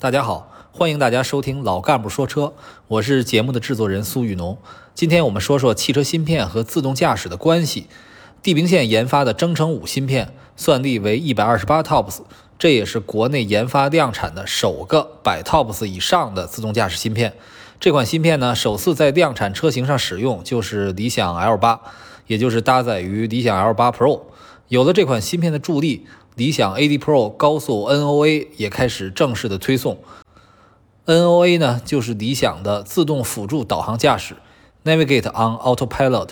大家好，欢迎大家收听老干部说车，我是节目的制作人苏雨农。今天我们说说汽车芯片和自动驾驶的关系。地平线研发的征程五芯片，算力为一百二十八 TOPS，这也是国内研发量产的首个百 TOPS 以上的自动驾驶芯片。这款芯片呢，首次在量产车型上使用，就是理想 L 八，也就是搭载于理想 L 八 Pro。有了这款芯片的助力，理想 AD Pro 高速 NOA 也开始正式的推送。NOA 呢，就是理想的自动辅助导航驾驶 （Navigate on Autopilot），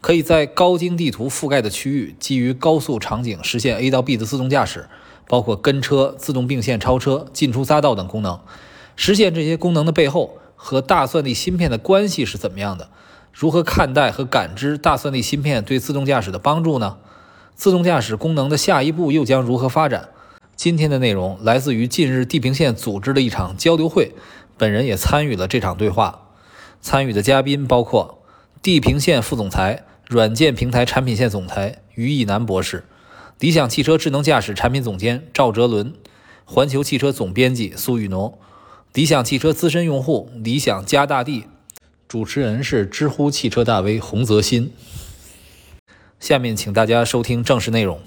可以在高精地图覆盖的区域，基于高速场景实现 A 到 B 的自动驾驶，包括跟车、自动并线超车、进出匝道等功能。实现这些功能的背后，和大算力芯片的关系是怎么样的？如何看待和感知大算力芯片对自动驾驶的帮助呢？自动驾驶功能的下一步又将如何发展？今天的内容来自于近日地平线组织的一场交流会，本人也参与了这场对话。参与的嘉宾包括地平线副总裁、软件平台产品线总裁于毅南博士，理想汽车智能驾驶产品总监赵哲伦，环球汽车总编辑苏雨农，理想汽车资深用户理想加大地，主持人是知乎汽车大 V 洪泽新。下面请大家收听正式内容。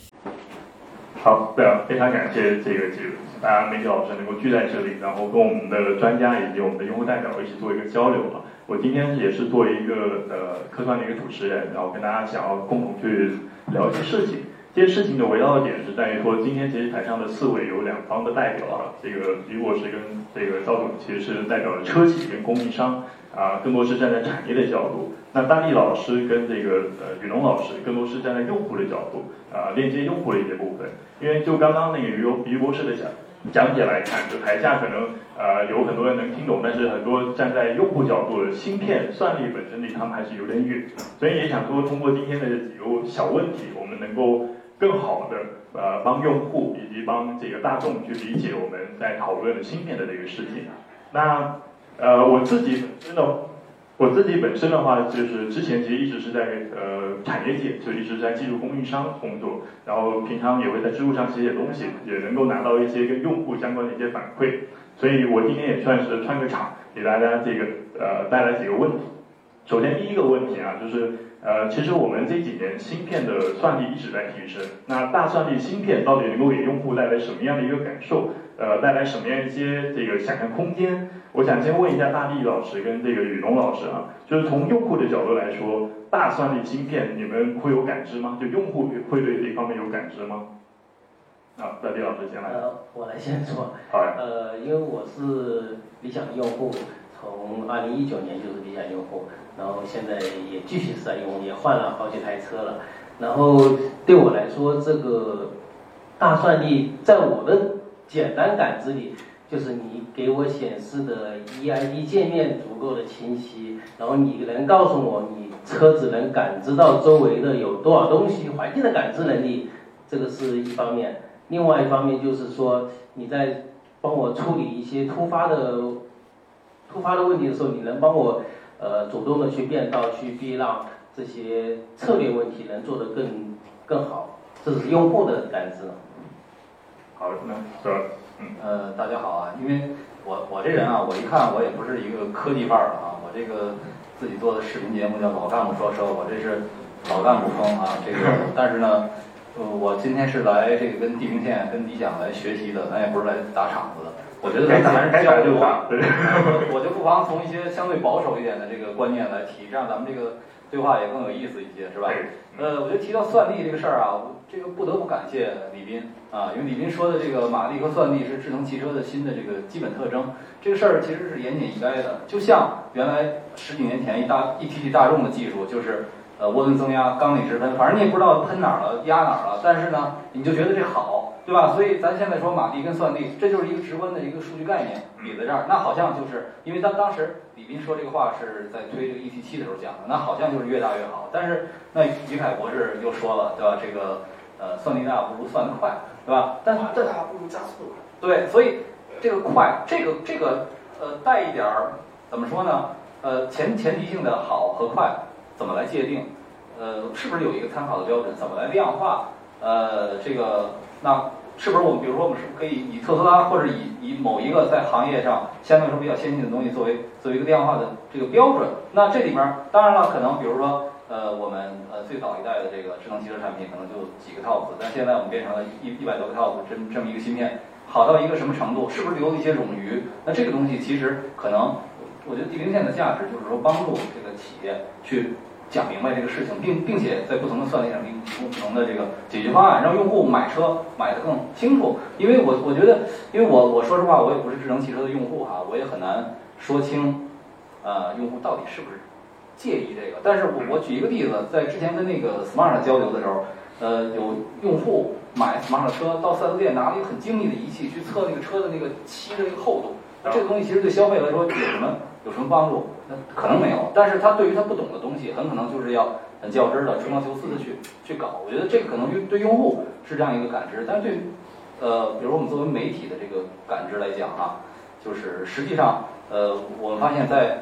好，对啊，非常感谢这个这个大家媒体老师能够聚在这里，然后跟我们的专家以及我们的用户代表一起做一个交流啊。我今天也是作为一个呃科创的一个主持人，然后跟大家想要共同去聊一些事情。这些事情的围绕的点是在于说，今天其实台上的四位有两方的代表啊，这个于博士跟这个赵总其实是代表了车企跟供应商。啊，更多是站在产业的角度。那大力老师跟这个呃雨龙老师，更多是站在用户的角度，啊，链接用户的一些部分。因为就刚刚那个于于博士的讲讲解来看，就台下可能呃有很多人能听懂，但是很多站在用户角度的芯片算力本身离他们还是有点远。所以也想说，通过今天的几个小问题，我们能够更好的呃帮用户以及帮这个大众去理解我们在讨论的芯片的这个事情。那。呃，我自己本身的，我自己本身的话，就是之前其实一直是在呃产业界，就一直在技术供应商工作，然后平常也会在知乎上写写东西，也能够拿到一些跟用户相关的一些反馈，所以我今天也算是穿个场，给大家这个呃带来几个问题。首先第一个问题啊，就是呃，其实我们这几年芯片的算力一直在提升，那大算力芯片到底能够给用户带来什么样的一个感受？呃，带来什么样一些这个想象空间？我想先问一下大力老师跟这个雨龙老师啊，就是从用户的角度来说，大算力芯片你们会有感知吗？就用户会对这方面有感知吗？啊，大力老师先来。呃，我来先说。好呀。呃，因为我是理想用户，从二零一九年就是理想用户，然后现在也继续在用，也换了好几台车了。然后对我来说，这个大算力在我的简单感知里，就是你给我显示的 EID 界面足够的清晰，然后你能告诉我你车子能感知到周围的有多少东西，环境的感知能力，这个是一方面。另外一方面就是说你在帮我处理一些突发的突发的问题的时候，你能帮我呃主动的去变道、去避让这些策略问题能做得更更好，这是用户的感知。好，那是嗯呃，大家好啊，因为我我这人啊，我一看我也不是一个科技范儿的啊，我这个自己做的视频节目叫老干部说车，我这是老干部风啊，这个 但是呢，呃，我今天是来这个跟地平线、跟理想来学习的，咱也不是来打场子的。我觉得咱还是交流吧，我就不妨从一些相对保守一点的这个观念来提，这样咱们这个对话也更有意思一些，是吧？呃，我觉得提到算力这个事儿啊，这个不得不感谢李斌啊，因为李斌说的这个马力和算力是智能汽车的新的这个基本特征，这个事儿其实是言简意赅的。就像原来十几年前一大一提起大众的技术，就是呃涡轮增压、缸里直喷，反正你也不知道喷哪儿了、压哪儿了，但是呢，你就觉得这好，对吧？所以咱现在说马力跟算力，这就是一个直观的一个数据概念，比在这儿，那好像就是因为当当时。李斌说这个话是在推这个 ET 七的时候讲的，那好像就是越大越好。但是那于凯博士又说了，对吧？这个呃，算力大不如算得快，对吧？但这大不如加速快。对，所以这个快，这个这个呃，带一点儿怎么说呢？呃，前前提性的好和快怎么来界定？呃，是不是有一个参考的标准？怎么来量化？呃，这个那是不是我们比如说我们是不是可以以特斯拉或者以以某一个在行业上相对来说比较先进的东西作为作为一个量化的这个标准？那这里面当然了，可能比如说呃我们呃最早一代的这个智能汽车产品可能就几个 TOPS，但现在我们变成了一一百多个 TOPS 这这么一个芯片，好到一个什么程度？是不是留了一些冗余？那这个东西其实可能，我觉得地平线的价值就是说帮助这个企业去。讲明白这个事情，并并且在不同的算力上提供不同的这个解决方案，让用户买车买得更清楚。因为我我觉得，因为我我说实话，我也不是智能汽车的用户哈，我也很难说清，呃，用户到底是不是介意这个。但是我我举一个例子，在之前跟那个 Smart 交流的时候，呃，有用户买 Smart 车到四 S 店拿了一个很精密的仪器去测那个车的那个漆的那个厚度，这个东西其实对消费来说有什么？有什么帮助？那可能没有，但是他对于他不懂的东西，很可能就是要很较真的、吹毛求疵的去去搞。我觉得这个可能对对用户是这样一个感知，但是对，呃，比如我们作为媒体的这个感知来讲啊，就是实际上，呃，我们发现，在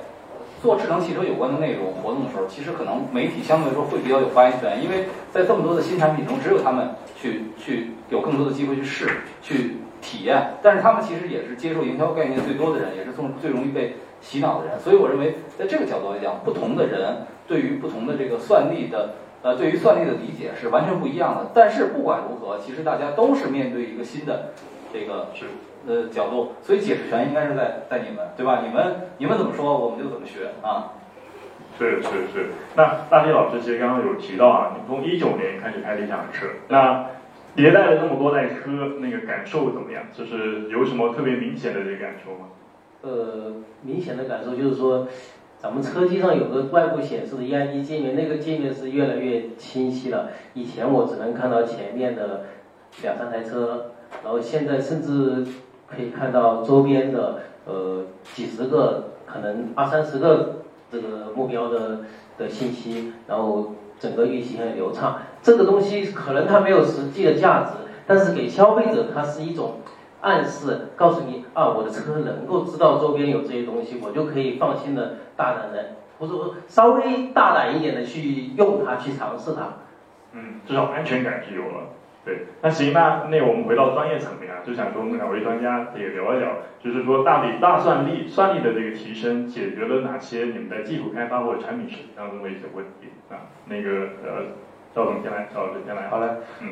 做智能汽车有关的内容活动的时候，其实可能媒体相对来说会比较有发言权，因为在这么多的新产品中，只有他们去去有更多的机会去试、去体验，但是他们其实也是接受营销概念最多的人，也是从最容易被。洗脑的人，所以我认为，在这个角度来讲，不同的人对于不同的这个算力的，呃，对于算力的理解是完全不一样的。但是不管如何，其实大家都是面对一个新的这个是呃角度，所以解释权应该是在在你们，对吧？你们你们怎么说，我们就怎么学啊。是是是。那大飞老师其实刚刚有提到啊，你从一九年开始开理想车，那迭代了那么多代车，那个感受怎么样？就是有什么特别明显的这个感受吗？呃，明显的感受就是说，咱们车机上有个外部显示的 EID 界面，那个界面是越来越清晰了。以前我只能看到前面的两三台车，然后现在甚至可以看到周边的呃几十个，可能二三十个这个目标的的信息，然后整个运行很流畅。这个东西可能它没有实际的价值，但是给消费者它是一种。暗示告诉你啊，我的车能够知道周边有这些东西，我就可以放心的大胆的，或者稍微大胆一点的去用它，去尝试它。嗯，这种安全感是有了。对，那行那那我们回到专业层面啊，就想跟两位专家也聊一聊，就是说大理大算力算力的这个提升，解决了哪些你们在技术开发或者产品实当中的一些问题啊？那个呃。赵总先来，赵总先来。好嘞，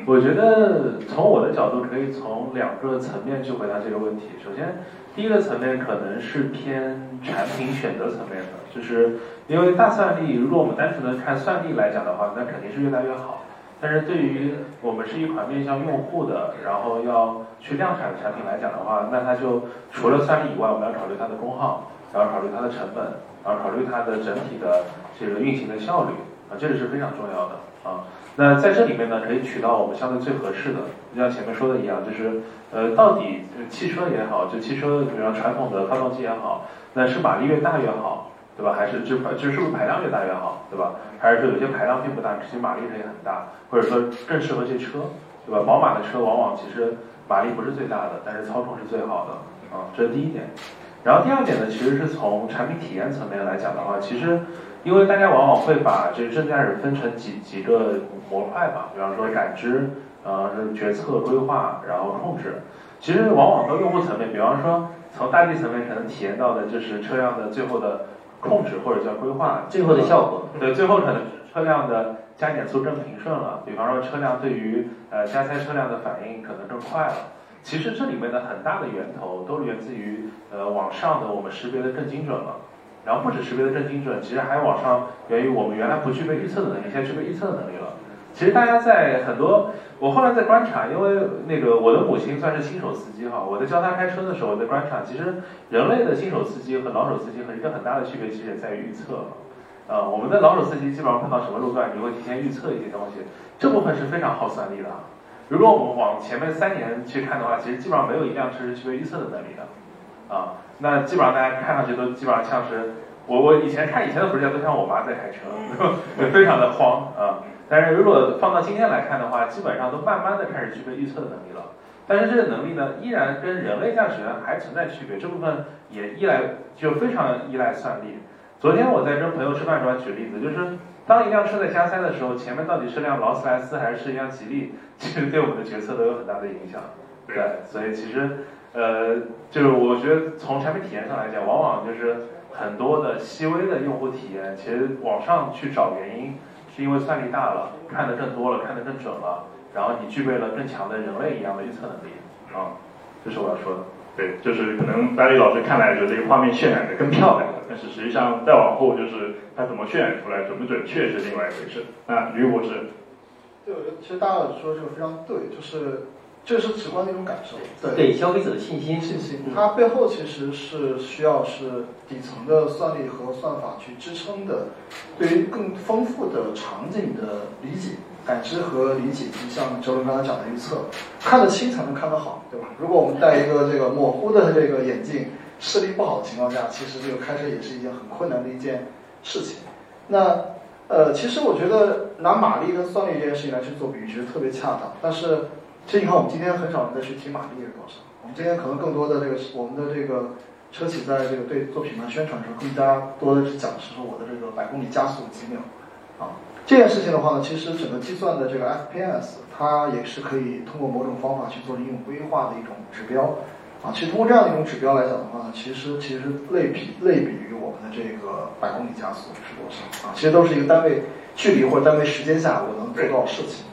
我觉得从我的角度可以从两个层面去回答这个问题。首先，第一个层面可能是偏产品选择层面的，就是因为大算力，如果我们单纯的看算力来讲的话，那肯定是越来越好。但是对于我们是一款面向用户的，然后要去量产的产品来讲的话，那它就除了算力以外，我们要考虑它的功耗，然后考虑它的成本，然后考虑它的整体的这个运行的效率这个是非常重要的。啊，那在这里面呢，可以取到我们相对最合适的，就像前面说的一样，就是呃，到底汽车也好，就汽车，比方传统的发动机也好，那是马力越大越好，对吧？还是就就是不是排量越大越好，对吧？还是说有些排量并不大，其实马力也很大，或者说更适合这车，对吧？宝马的车往往其实马力不是最大的，但是操控是最好的，啊，这是第一点。然后第二点呢，其实是从产品体验层面来讲的话，其实。因为大家往往会把这个智能驾驶分成几几个模块吧，比方说感知，呃，是决策、规划，然后控制。其实往往到用户层面，比方说从大地层面可能体验到的就是车辆的最后的控制或者叫规划，最后的效果。对，最后可能车辆的加减速更平顺了。比方说车辆对于呃加塞车辆的反应可能更快了。其实这里面的很大的源头都源自于呃往上的我们识别的更精准了。然后不止识别的更精准，其实还往上源于我们原来不具备预测的能力，现在具备预测的能力了。其实大家在很多，我后来在观察，因为那个我的母亲算是新手司机哈，我在教她开车的时候在观察，其实人类的新手司机和老手司机和一个很大的区别，其实也在于预测。呃，我们的老手司机基本上碰到什么路段，你会提前预测一些东西，这部分是非常耗算力的。如果我们往前面三年去看的话，其实基本上没有一辆车是具备预测的能力的。啊，那基本上大家看上去都基本上像是我我以前看以前的回家都像我妈在开车，非常的慌啊。但是如果放到今天来看的话，基本上都慢慢的开始具备预测的能力了。但是这个能力呢，依然跟人类驾驶员还存在区别，这部分也依赖就非常依赖算力。昨天我在跟朋友吃饭时候举例子，就是当一辆车在加塞的时候，前面到底是辆劳斯莱斯还是一辆吉利，其实对我们的决策都有很大的影响。对对，所以其实呃，就是我觉得从产品体验上来讲，往往就是很多的细微的用户体验，其实往上去找原因，是因为算力大了，看得更多了，看得更准了，然后你具备了更强的人类一样的预测能力啊，这是我要说的。对，就是可能大力老师看来就这个画面渲染的更漂亮了，但是实际上再往后就是它怎么渲染出来，准不准确是另外一回事。那吕博士，对，我觉得其实大家说这个非常对，就是这是直观的一种感受，对。给消费者的信心。信息，嗯它背后其实是需要是底层的算力和算法去支撑的，对于更丰富的场景的理解、感知和理解，就像周伦刚才讲的预测，看得清才能看得好，对吧？如果我们戴一个这个模糊的这个眼镜，视力不好的情况下，其实这个开车也是一件很困难的一件事情。那呃，其实我觉得拿马力跟算力这件事情来去做比喻，其实特别恰当。但是，其实你看，我们今天很少人在去提马力是多少。我们今天可能更多的这个我们的这个车企在这个对做品牌宣传的时候，更加多的是讲的是说我的这个百公里加速几秒啊。这件事情的话呢，其实整个计算的这个 FPS，它也是可以通过某种方法去做应用规划的一种指标啊。其实通过这样的一种指标来讲的话呢，其实其实类比类比于我们的这个百公里加速是多少啊？其实都是一个单位距离或者单位时间下我能做多少事情。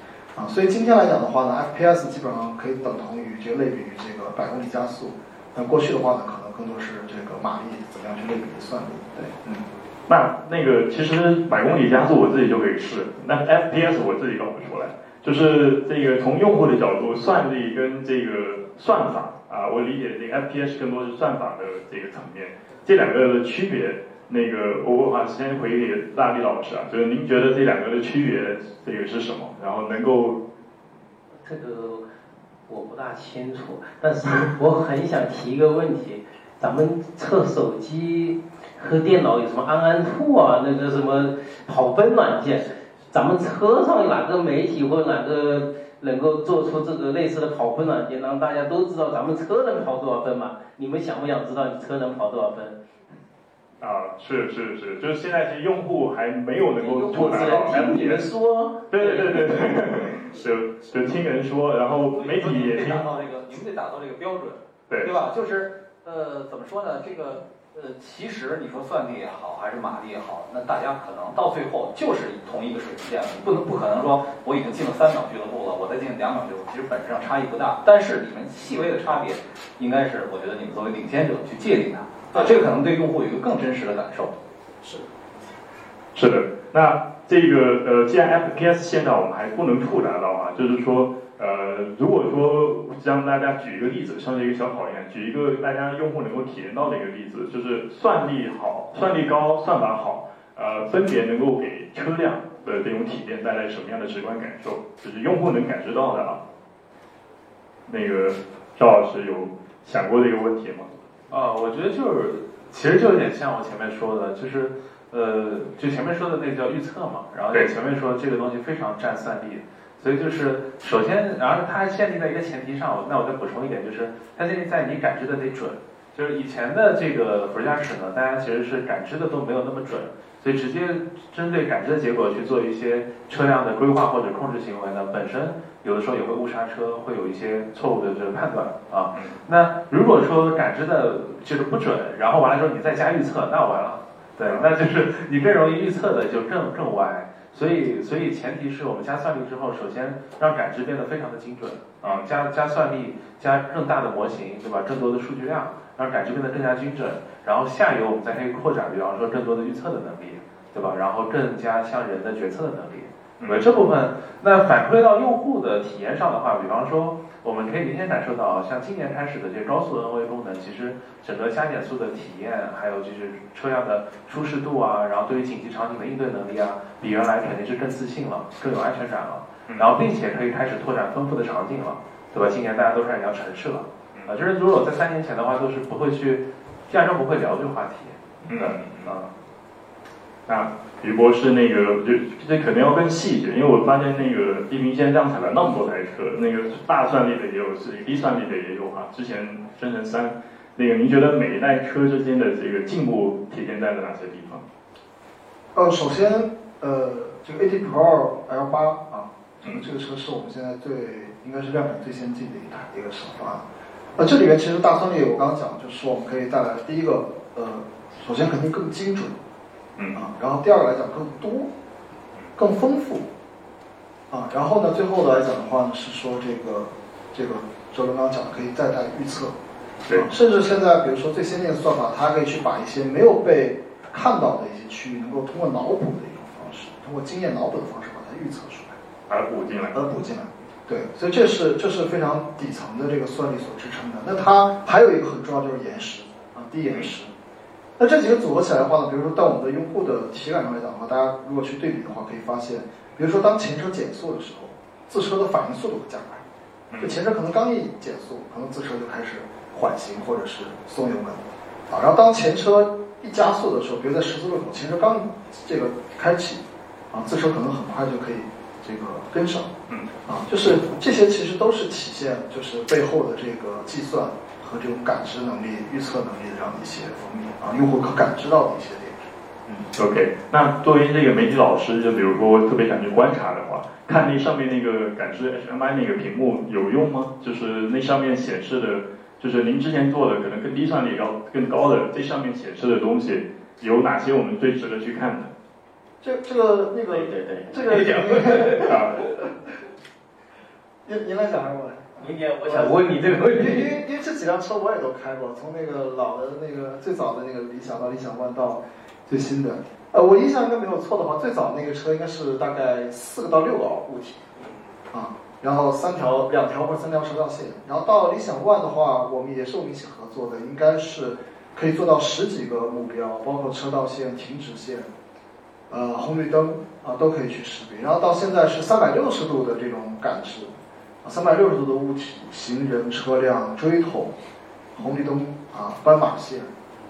所以今天来讲的话呢，FPS 基本上可以等同于这个类比于这个百公里加速。那过去的话呢，可能更多是这个马力怎么样去类比算力。对，嗯。那那个其实百公里加速我自己就可以试，那 FPS 我自己搞不出来。就是这个从用户的角度，算力跟这个算法啊，我理解这个 FPS 更多是算法的这个层面，这两个的区别。那个我我把时间回给大力老师啊，就是您觉得这两个的区别这个是什么？然后能够这个我不大清楚，但是我很想提一个问题：咱们测手机和电脑有什么安安兔啊，那个什么跑分软件？咱们车上哪个媒体或哪个能够做出这个类似的跑分软件，让大家都知道咱们车能跑多少分嘛？你们想不想知道你车能跑多少分？啊，是是是，就是现在其实用户还没有能够我触达只到能听你们。说。对对对对对，就就听人说，然后媒体也听得达，到这个，你们得达到这个标准，对对吧？就是呃，怎么说呢？这个呃，其实你说算力也好，还是马力也好，那大家可能到最后就是同一个水平线了。你不能不可能说我已经进了三秒俱乐部了，我再进两秒俱乐部，其实本质上差异不大。但是你们细微的差别，应该是我觉得你们作为领先者去界定它，啊，这个可能对用户有一个更真实的感受。是是的，那这个呃，既然 FPS 现在我们还不能触达到啊，就是说呃，如果说让大家举一个例子，像是一个小考验，举一个大家用户能够体验到的一个例子，就是算力好、算力高、算法好，呃，分别能够给车辆的这种体验带来什么样的直观感受，就是用户能感知到的啊。那个赵老师有想过这个问题吗？啊，我觉得就是，其实就有点像我前面说的，就是，呃，就前面说的那个叫预测嘛，然后也前面说这个东西非常占算力，所以就是首先，然后它还限定在一个前提上，那我再补充一点，就是它限定在你感知的得准，就是以前的这个辅助驾驶呢，大家其实是感知的都没有那么准，所以直接针对感知的结果去做一些车辆的规划或者控制行为呢，本身有的时候也会误刹车，会有一些错误的这个判断啊。那如果说感知的就是不准，然后完了之后你再加预测，那完了，对，那就是你更容易预测的就更更歪。所以，所以前提是我们加算力之后，首先让感知变得非常的精准啊，加加算力，加更大的模型，对吧？更多的数据量，让感知变得更加精准。然后下游我们再可以扩展，比方说更多的预测的能力，对吧？然后更加像人的决策的能力。对这部分，那反馈到用户的体验上的话，比方说，我们可以明显感受到，像今年开始的这些高速 NOA 功能，其实整个加减速的体验，还有就是车辆的舒适度啊，然后对于紧急场景的应对能力啊，比原来肯定是更自信了，更有安全感了。然后并且可以开始拓展丰富的场景了，对吧？今年大家都开始聊城市了，啊，就是如果在三年前的话，都是不会去，压根不会聊这个话题。嗯啊。那于博士那个就这可能要更细一点，因为我发现那个地平线量产了那么多台车，那个大算力的也有，是低算力的也有哈。之前生成三，那个您觉得每一代车之间的这个进步体现在了哪些地方？呃，首先，呃，这个 AT Pro L 八啊，这个这个车是我们现在最应该是量产最先进的一台一个手方案。那这里面其实大算力我刚刚讲，就是说我们可以带来第一个，呃，首先肯定更精准，嗯啊，然后第二个来讲更多，更丰富，啊，然后呢，最后来讲的话呢，是说这个这个周伦刚刚讲的可以再带预测，对啊甚至现在比如说最先进的算法，它可以去把一些没有被看到的一些区域，能够通过脑补的一种方式，通过经验脑补的方式把它预测出来。而补进来。而补进来。对，所以这是这是非常底层的这个算力所支撑的。那它还有一个很重要就是延时啊，低延时。那这几个组合起来的话呢，比如说到我们的用户的体感上来讲的话，大家如果去对比的话，可以发现，比如说当前车减速的时候，自车的反应速度会加快。就前车可能刚一减速，可能自车就开始缓行或者是松油门啊。然后当前车一加速的时候，比如在十字路口，前车刚这个开启啊，自车可能很快就可以这个跟上。嗯，啊，就是这些其实都是体现就是背后的这个计算和这种感知能力、预测能力的这样的一些方面啊，用户可感知到的一些点。嗯，OK。那作为这个媒体老师，就比如说我特别想去观察的话，看那上面那个感知 HMI 那个屏幕有用吗？就是那上面显示的，就是您之前做的可能更低算力高更高的，这上面显示的东西有哪些我们最值得去看的？这这个那个对对对，这个 啊，您您来讲还是我来？明年我想问你这个问题因。为因为这几辆车我也都开过，从那个老的那个最早的那个理想到理想 ONE 到最新的，呃，我印象应该没有错的话，最早那个车应该是大概四个到六个物体，啊，然后三条两条或者三条车道线，然后到理想 ONE 的话，我们也是我们一起合作的，应该是可以做到十几个目标，包括车道线、停止线，呃，红绿灯啊都可以去识别，然后到现在是三百六十度的这种感知。三百六十度的物体、行人、车辆、锥筒、红绿灯啊、斑马线，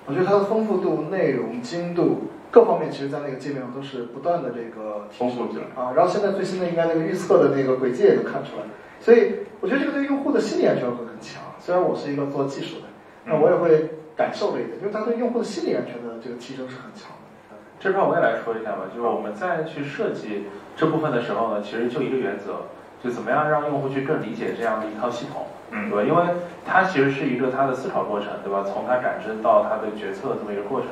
我觉得它的丰富度、内容、精度各方面，其实在那个界面上都是不断的这个提升丰富起来。啊。然后现在最新的应该那个预测的那个轨迹也都看出来，所以我觉得这个对用户的心理安全会很强。虽然我是一个做技术的，那我也会感受这一点，就是它对用户的心理安全的这个提升是很强的。这块我也来说一下吧，就是我们在去设计这部分的时候呢，其实就一个原则，就怎么样让用户去更理解这样的一套系统，嗯对吧？因为它其实是一个它的思考过程，对吧？从它感知到它的决策这么一个过程，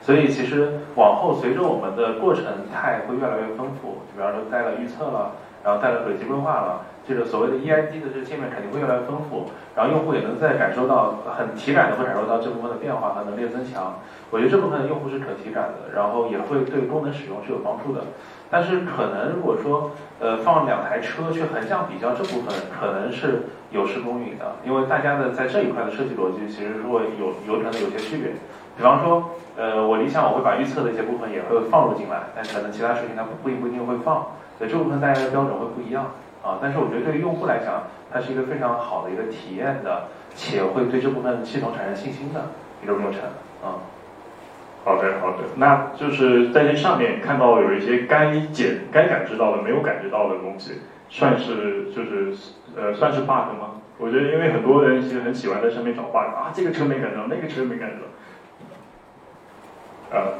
所以其实往后随着我们的过程态会越来越丰富，比方说带了预测了，然后带了轨迹规划了，这个所谓的 EID 的这个界面肯定会越来越丰富，然后用户也能在感受到很体感的会感受到这部分的变化和能力增强。我觉得这部分用户是可体感的，然后也会对功能使用是有帮助的。但是可能如果说呃放两台车去横向比较这部分，可能是有失公允的，因为大家的在这一块的设计逻辑其实如果有有可能有些区别。比方说，呃，我理想我会把预测的一些部分也会放入进来，但可能其他事情它不不不一定会放，所以这部分大家的标准会不一样啊。但是我觉得对于用户来讲，它是一个非常好的一个体验的，且会对这部分系统产生信心的一个过程啊。好的，好的，那就是在这上面看到有一些该检、该感知到的没有感知到的东西，算是就是呃算是 bug 吗？我觉得因为很多人其实很喜欢在上面找 bug 啊，这个车没感知到，那个车没感知到，呃，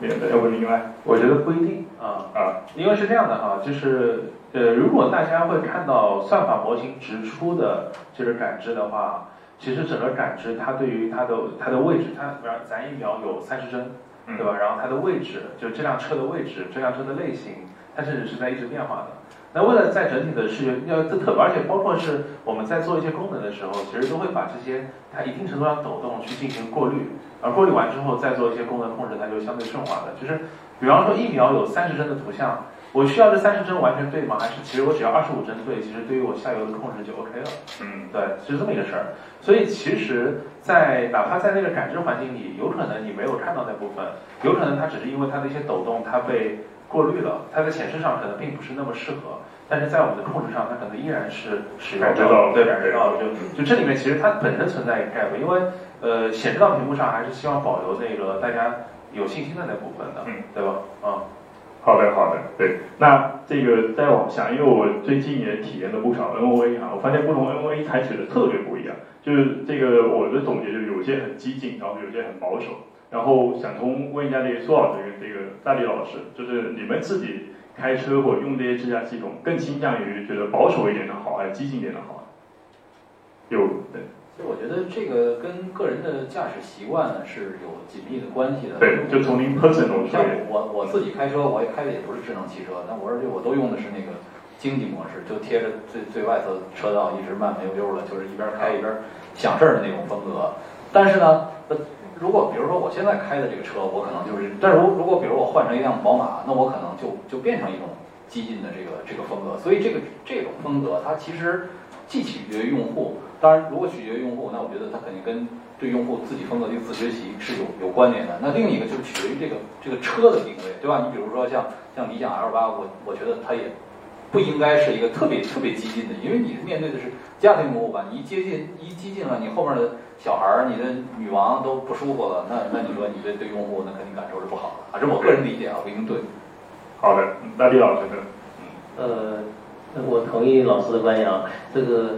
那个要不另外我觉得不一定啊，啊，因为是这样的哈，就是呃，如果大家会看到算法模型直出的这个感知的话，其实整个感知它对于它的它的位置，它比方咱一秒有三十帧，嗯对吧？然后它的位置，就这辆车的位置，这辆车的类型，它甚至是在一直变化的。那为了在整体的视觉要特特，而且包括是我们在做一些功能的时候，其实都会把这些它一定程度上抖动去进行过滤，而过滤完之后再做一些功能控制，它就相对顺滑了。就是比方说一秒有三十帧的图像，我需要这三十帧完全对吗？还是其实我只要二十五帧对，其实对于我下游的控制就 OK 了。嗯对，是这么一个事儿。所以其实在，哪怕在那个感知环境里，有可能你没有看到那部分，有可能它只是因为它的一些抖动，它被过滤了，它在显示上可能并不是那么适合，但是在我们的控制上，它可能依然是使用感知对，感知到了。就就这里面其实它本身存在一个 gap，因为呃显示到屏幕上还是希望保留那个大家有信心的那部分的，嗯，对吧？嗯、好的，好的，对。那这个再往下，因为我最近也体验了不少 NOA 啊，我发现不同 NOA 采取的特别不一样。就是这个我的总结就是有些很激进，然后有些很保守。然后想通问一下这个苏老师跟这个大力老师，就是你们自己开车或者用这些智驾系统，更倾向于觉得保守一点的好，还是激进一点的好？有对。其实我觉得这个跟个人的驾驶习惯呢是有紧密的关系的。对，就从您 personal 像我我自己开车，我也开的也不是智能汽车，但我而且我都用的是那个经济模式，就贴着最最外侧车道一直慢慢悠悠的，就是一边开一边想事儿的那种风格。但是呢，如果比如说我现在开的这个车，我可能就是，但如如果比如我换成一辆宝马，那我可能就就变成一种激进的这个这个风格。所以这个这种风格，它其实既取决于用户。当然，如果取决于用户，那我觉得它肯定跟对用户自己风格的自学习是有有关联的。那另一个就是取决于这个这个车的定位，对吧？你比如说像像理想 L 八，我我觉得它也不应该是一个特别特别激进的，因为你是面对的是家庭用户吧？你一接近一激进了，你后面的小孩儿、你的女王都不舒服了，那那你说你这对用户那肯定感受是不好的啊。这是我个人理解啊，不一定对。好的，那李老师呢？呃，我同意老师的观点啊，这个。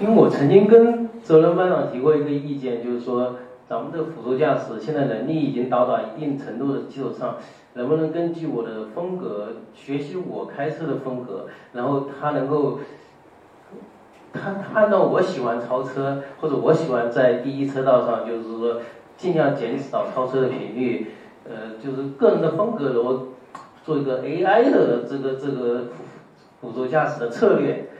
因为我曾经跟泽伦班长提过一个意见，就是说，咱们的辅助驾驶现在能力已经到达一定程度的基础上，能不能根据我的风格学习我开车的风格，然后他能够，他看到我喜欢超车，或者我喜欢在第一车道上，就是说尽量减少超车的频率，呃，就是个人的风格，我做一个 AI 的这个这个辅助驾驶的策略。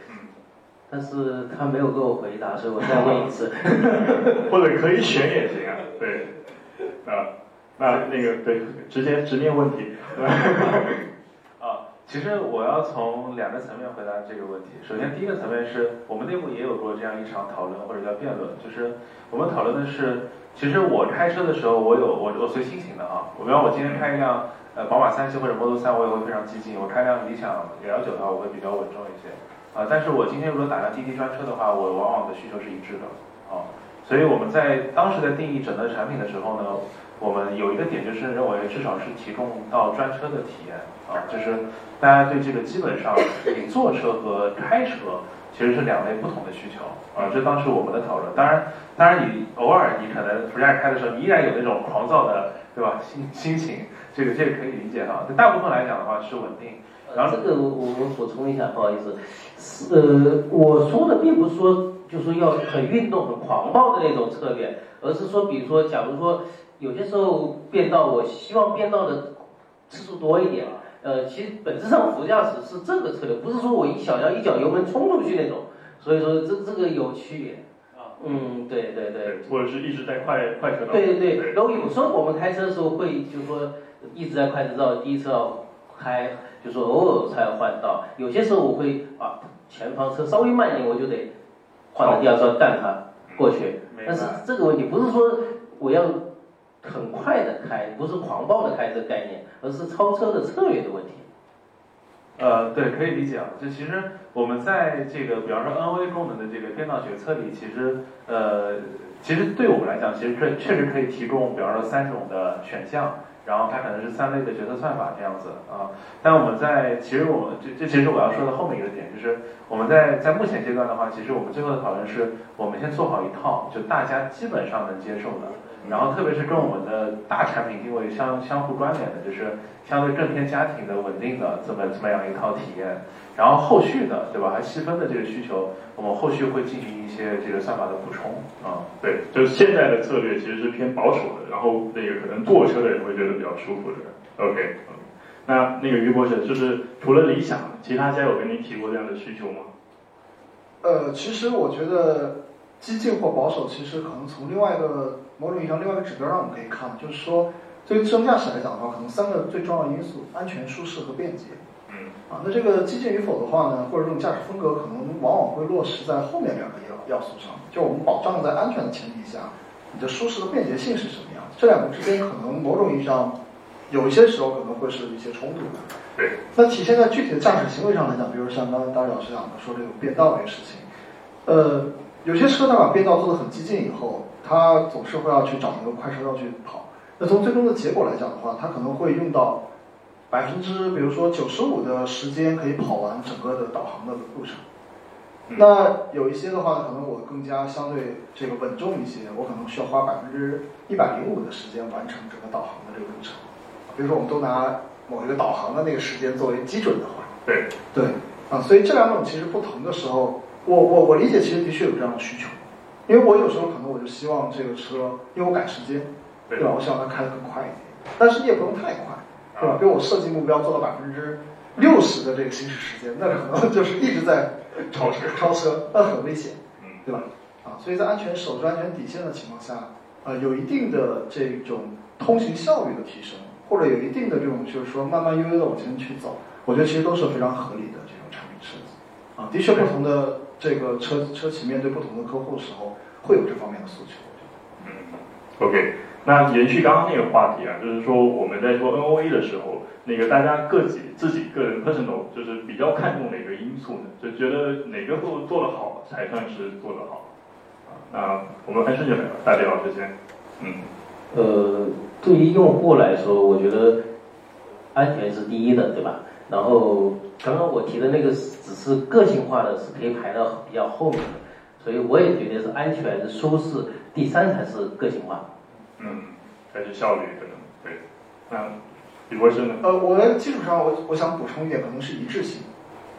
但是他没有给我回答，所以我再问一次。或者可以选也行啊，对，啊，那那个对，直接直面问题。啊，其实我要从两个层面回答这个问题。首先，第一个层面是我们内部也有过这样一场讨论或者叫辩论，就是我们讨论的是，其实我开车的时候，我有我我随心情的啊。我比方我今天开一辆呃宝马三系或者 Model 三，我也会非常激进；我开辆理想 L 九的话，我会比较稳重一些。啊，但是我今天如果打辆滴滴专车的话，我往往的需求是一致的，啊，所以我们在当时在定义整个产品的时候呢，我们有一个点就是认为至少是提供到专车的体验，啊，就是大家对这个基本上你坐车和开车其实是两类不同的需求，啊，这当时我们的讨论。当然，当然你偶尔你可能副驾开的时候，你依然有那种狂躁的，对吧？心心情，这个这个可以理解哈。但大部分来讲的话是稳定。然后这个我我们补充一下，不好意思，是呃我说的并不是说就说要很运动、很狂暴的那种策略，而是说比如说，假如说有些时候变道，我希望变道的次数多一点。呃，其实本质上副驾驶是这个策略，不是说我一小脚一脚油门冲出去那种。所以说这这个有区别。啊，嗯，对对对。或者是一直在快快车道。对对对。然后有时候我们开车的时候会就说一直在快车道、第一车道开。就说偶尔才换道，有些时候我会啊，前方车稍微慢一点，我就得换到第二车道带它过去。但是这个问题不是说我要很快的开，不是狂暴的开这个概念，而是超车的策略的问题。呃，对，可以理解啊。就其实我们在这个，比方说 N V 功能的这个变道决策里，其实呃，其实对我们来讲，其实这确实可以提供，比方说三种的选项。然后它可能是三类的决策算法这样子啊，但我们在其实我们这这其实我要说的后面一个点就是，我们在在目前阶段的话，其实我们最后的讨论是，我们先做好一套就大家基本上能接受的，然后特别是跟我们的大产品定位相相互关联的，就是相对更偏家庭的稳定的这么这么样一套体验。然后后续的，对吧？还细分的这个需求，我们后续会进行一些这个算法的补充啊。对，就是现在的策略其实是偏保守的，然后那个可能坐车的人会觉得比较舒服的。OK，那那个于博士，就是除了理想，其他家有跟您提过这样的需求吗？呃，其实我觉得激进或保守，其实可能从另外一个某种意义上另外一个指标让我们可以看，就是说对于自动驾驶来讲的话，可能三个最重要的因素：安全、舒适和便捷。啊，那这个激进与否的话呢，或者这种驾驶风格，可能往往会落实在后面两个要要素上。就我们保障在安全的前提下，你的舒适的便捷性是什么样？这两个之间可能某种意义上，有一些时候可能会是一些冲突的。对。那体现在具体的驾驶行为上来讲，比如像刚才大伟老师讲的说这个变道这个事情，呃，有些车它把变道做得很激进以后，它总是会要去找那个快车道去跑。那从最终的结果来讲的话，它可能会用到。百分之，比如说九十五的时间可以跑完整个的导航的路程。那有一些的话，可能我更加相对这个稳重一些，我可能需要花百分之一百零五的时间完成整个导航的这个路程。比如说，我们都拿某一个导航的那个时间作为基准的话，对，对，啊，所以这两种其实不同的时候，我我我理解其实的确有这样的需求，因为我有时候可能我就希望这个车，因为我赶时间，对对吧？我希望它开得更快一点，但是你也不用太快，对吧？比如我设计目标做到百分之六十的这个行驶时间，那可能 就是一直在超车超车，那很危险，嗯，对吧？啊，所以在安全守住安全底线的情况下，呃，有一定的这种通行效率的提升，或者有一定的这种就是说慢慢悠悠的往前去走，我觉得其实都是非常合理的这种产品设计。啊，的确，不同的这个车车企面对不同的客户的时候，会有这方面的诉求。嗯，OK，那延续刚刚那个话题啊，就是说我们在说 NOA 的时候，那个大家各己自己个人 personal 就是比较看重哪个因素呢？就觉得哪个做做得好才算是做得好？啊，那我们还是就大李老师先。嗯，呃，对于用户来说，我觉得安全是第一的，对吧？然后刚刚我提的那个只是个性化的，是可以排到比较后面的，所以我也觉得是安全、舒适，第三才是个性化。嗯，还是效率可能对。那李博士呢？呃，我的基础上，我我想补充一点，可能是一致性，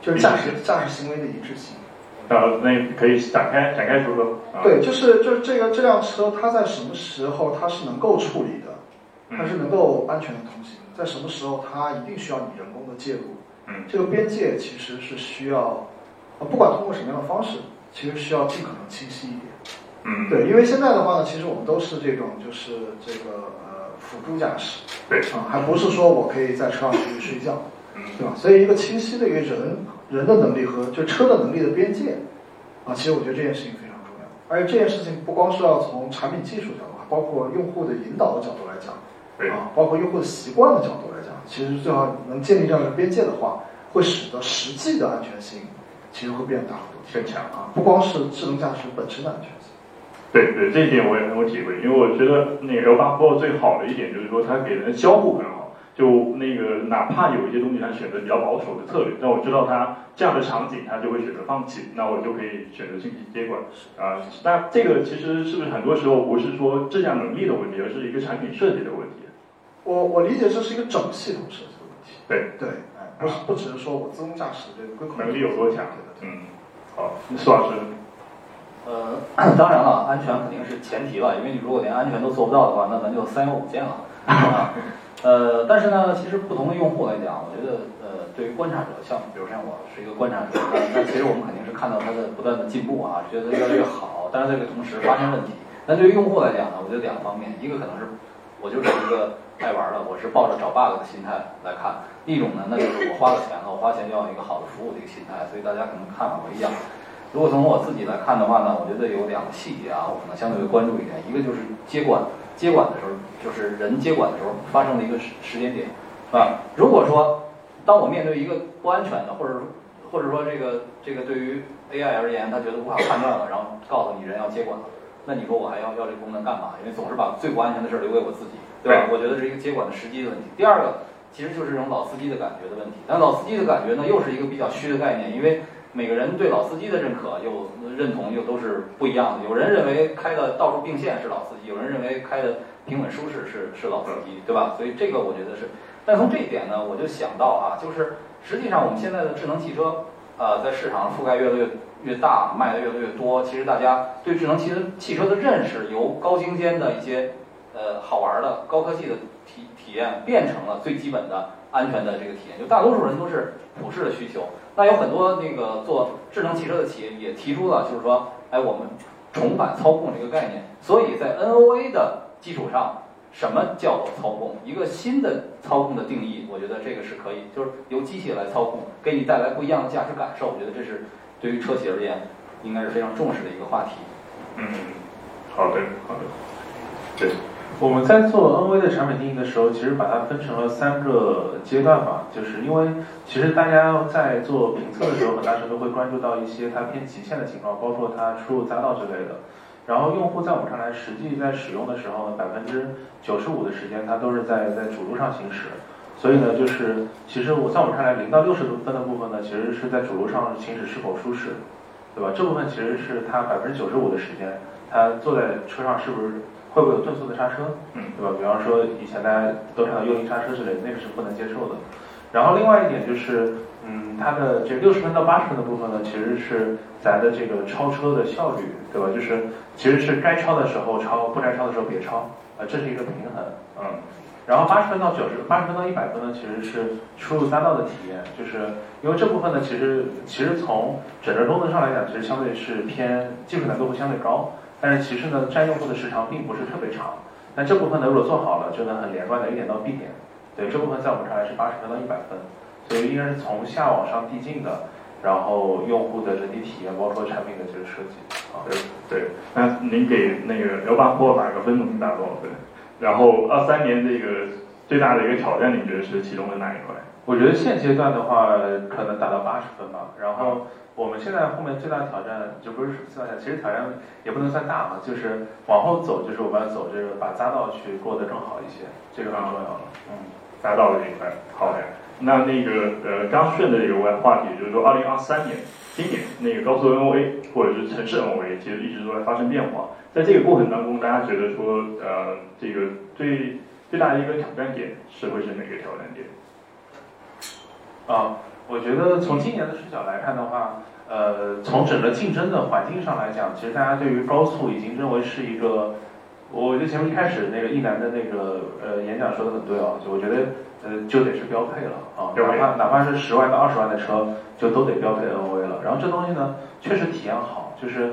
就是驾驶驾驶行为的一致性。啊，那可以展开展开说说。啊、对，就是就是这个这辆车，它在什么时候它是能够处理的，它是能够安全的通行，在什么时候它一定需要你人工的介入。嗯，这个边界其实是需要，呃，不管通过什么样的方式，其实需要尽可能清晰一点。嗯，对，因为现在的话呢，其实我们都是这种就是这个呃辅助驾驶，对啊，还不是说我可以在车上去睡觉，嗯，对吧？所以一个清晰的一个人人的能力和就车的能力的边界，啊，其实我觉得这件事情非常重要。而且这件事情不光是要从产品技术角度，包括用户的引导的角度来讲，对啊，包括用户的习惯的角度其实最好能建立这样的边界的话，会使得实际的安全性其实会变大幅度更强啊，不光是智能驾驶本身的安全性。对对，这一点我也很有体会，因为我觉得那个 L8 Pro 最好的一点就是说它给人的交互很好，就那个哪怕有一些东西它选择比较保守的策略，但我知道它这样的场景它就会选择放弃，那我就可以选择进行接管啊。那这个其实是不是很多时候不是说质量能力的问题，而是一个产品设计的问题？我我理解这是一个整系统设计的问题。对对，哎，不是不只是说我自动驾驶这个规控能力有多强对的？嗯，好，苏老师，呃，当然了，安全肯定是前提了，因为你如果连安全都做不到的话，那咱就三有五件了 啊。呃，但是呢，其实不同的用户来讲，我觉得呃，对于观察者，像比如像我是一个观察者，那那其实我们肯定是看到它的不断的进步啊，觉得越来越好，但是这个同时发现问题。那对于用户来讲呢，我觉得两方面，一个可能是我就是一个爱玩的，我是抱着找 bug 的心态来看；一种呢，那就是我花了钱了，我花钱就要一个好的服务的一个心态，所以大家可能看法不一样。如果从我自己来看的话呢，我觉得有两个细节啊，我可能相对会关注一点。一个就是接管，接管的时候，就是人接管的时候发生的一个时时间点，啊，如果说当我面对一个不安全的，或者或者说这个这个对于 AI 而言，他觉得无法判断了，然后告诉你人要接管了，那你说我还要要这个功能干嘛？因为总是把最不安全的事留给我自己，对吧？我觉得是一个接管的时机的问题。第二个其实就是这种老司机的感觉的问题，但老司机的感觉呢，又是一个比较虚的概念，因为。每个人对老司机的认可又认同又都是不一样的。有人认为开的到处并线是老司机，有人认为开的平稳舒适是是老司机，对吧？所以这个我觉得是。但从这一点呢，我就想到啊，就是实际上我们现在的智能汽车，呃，在市场覆盖越来越越大，卖的越来越多。其实大家对智能汽车汽车的认识，由高精尖的一些呃好玩的高科技的体体验，变成了最基本的安全的这个体验。就大多数人都是普世的需求。那有很多那个做智能汽车的企业也提出了，就是说，哎，我们重返操控这个概念。所以在 NOA 的基础上，什么叫做操控？一个新的操控的定义，我觉得这个是可以，就是由机器来操控，给你带来不一样的驾驶感受。我觉得这是对于车企而言，应该是非常重视的一个话题。嗯，好的，好的，对。我们在做 NV 的产品定义的时候，其实把它分成了三个阶段吧，就是因为其实大家在做评测的时候，很大程度会关注到一些它偏极限的情况，包括它出入匝道之类的。然后用户在我们看来，实际在使用的时候呢，百分之九十五的时间它都是在在主路上行驶。所以呢，就是其实我在我们看来，零到六十分的部分呢，其实是在主路上行驶是否舒适，对吧？这部分其实是它百分之九十五的时间，它坐在车上是不是会不会有顿挫的刹车，嗯对吧？比方说以前大家都看到幽灵刹车之类的，那个是不能接受的。然后另外一点就是，嗯，它的这六十分到八十分的部分呢，其实是咱的这个超车的效率，对吧？就是其实是该超的时候超，不该超的时候别超，啊、这是一个平衡，嗯。然后八十分到九十，八十分到一百分呢，其实是出入匝道的体验，就是因为这部分呢，其实其实从整个功能上来讲，其实相对是偏技术难度会相对高，但是其实呢，占用户的时长并不是特别长。那这部分呢，如果做好了，就能很连贯的 A 点到 B 点。对，这部分在我们看来是八十分到一百分，所以应该是从下往上递进的，然后用户的整体体验，包括产品的这个设计啊。对对，那您给那个刘八五打个分，能打多少分？然后二三年这个最大的一个挑战，你觉得是其中的哪一块？我觉得现阶段的话，可能达到八十分吧。然后我们现在后面最大的挑战，就不是最大的，其实挑战也不能算大啊，就是往后走，就是我们要走这个把匝道去过得更好一些，这个很重要了。嗯，达到了这一块。好的，那那个呃，刚顺的这个话题，就是说二零二三年，今年那个高速 NOA 或者是城市 NOA，其实一直都在发生变化。在这个过程当中，大家觉得说，呃，这个最最大的一个挑战点是会是哪个挑战点？啊，我觉得从今年的视角来看的话，呃，从整个竞争的环境上来讲，其实大家对于高速已经认为是一个，我觉得前面一开始那个一楠的那个呃演讲说的很对哦，就我觉得呃就得是标配了啊，标配哪怕哪怕是十万到二十万的车，就都得标配 NOA 了。然后这东西呢，确实体验好，就是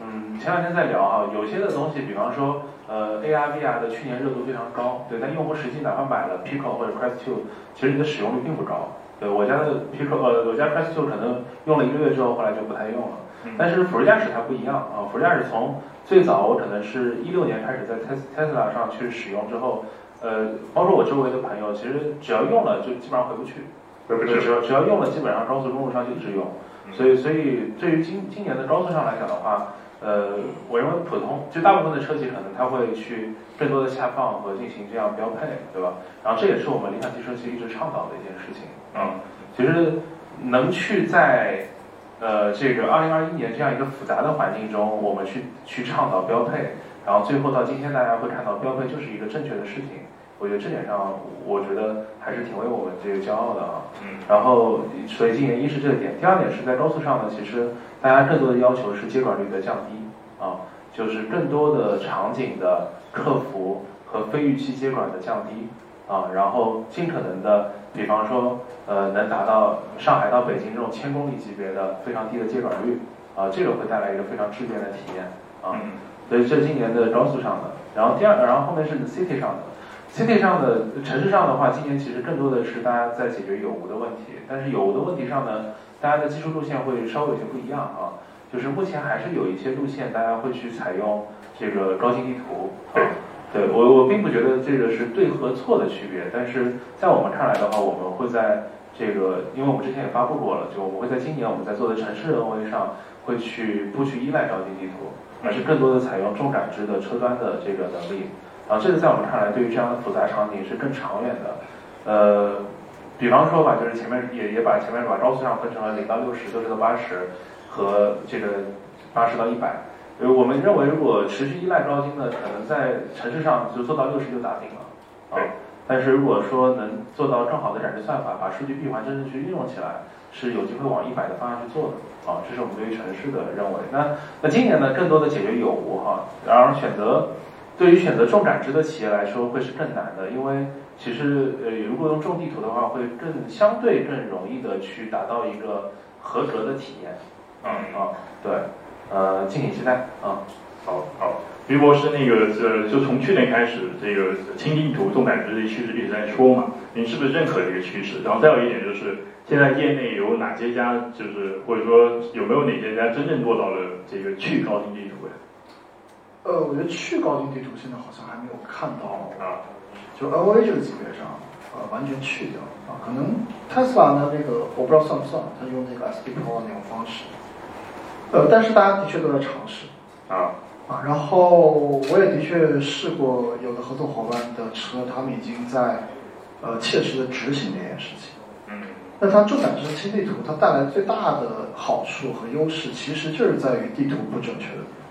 嗯，前两天在聊啊，有些的东西，比方说呃 AR VR 的去年热度非常高，对，但用户实际哪怕买了 Pico 或者 Quest 2，其实你的使用率并不高。对我家的 Pico 呃，我家 Presto 可能用了一个月之后，后来就不太用了。嗯但是辅助驾驶它不一样啊，辅助驾驶从最早我可能是一六年开始在 Tes Tesla 上去使用之后，呃，包括我周围的朋友，其实只要用了就基本上回不去，对，回不去只要只要用了，基本上高速公路上就一直用。所以所以对于今今年的高速上来讲的话，呃，我认为普通就大部分的车企可能它会去更多的下放和进行这样标配，对吧？然后这也是我们理想汽车其实一直倡导的一件事情。嗯，其实能去在呃这个二零二一年这样一个复杂的环境中，我们去去倡导标配，然后最后到今天大家会看到标配就是一个正确的事情。我觉得这点上，我觉得还是挺为我们这个骄傲的啊。嗯然后，所以今年一是这个点，第二点是在高速上呢，其实大家更多的要求是接管率的降低啊，就是更多的场景的客服和非预期接管的降低啊，然后尽可能的，比方说呃，能达到上海到北京这种千公里级别的非常低的接管率啊，这个会带来一个非常质变的体验啊。嗯所以这是今年的高速上的，然后第二，然后后面是 City 上的。City 上的城市上的话，今年其实更多的是大家在解决有无的问题，但是有无的问题上呢，大家的技术路线会稍微有些不一样啊。就是目前还是有一些路线大家会去采用这个高精地图啊。对我我并不觉得这个是对和错的区别，但是在我们看来的话，我们会在这个，因为我们之前也发布过了，就我们会在今年我们在做的城市 NOA 上会去不去依赖高精地图，而是更多的采用重感知的车端的这个能力。然后这个在我们看来，对于这样的复杂场景是更长远的。呃，比方说吧，就是前面也也把前面把高速上分成了零到六十、六十到八十和这个八十到一百。呃，我们认为如果持续依赖高精的，可能在城市上就做到六十就打定了啊。但是如果说能做到更好的展示算法，把数据闭环真正去运用起来，是有机会往一百的方向去做的啊。这是我们对于城市的认为。那那今年呢，更多的解决有无哈，然而选择。对于选择重感知的企业来说，会是更难的，因为其实呃，如果用重地图的话，会更相对更容易的去达到一个合格的体验。嗯啊，对，呃，敬请期待啊。好好，于博士，那个呃，就从去年开始，这个轻地图、重感知这趋势一直在说嘛，您是不是认可这个趋势？然后再有一点就是，现在业内有哪些家，就是或者说有没有哪些家真正做到了这个去高精地图呀？呃，我觉得去高精地图现在好像还没有看到，啊，就 L A 这个级别上，呃，完全去掉啊。可能 Tesla 呢，这个我不知道算不算，它用那个 SD Pro 那种方式，呃，但是大家的确都在尝试啊，啊。然后我也的确试过有的合作伙伴的车，他们已经在呃切实的执行这件事情。嗯那它重感知轻地图，它带来最大的好处和优势，其实就是在于地图不准确的地方。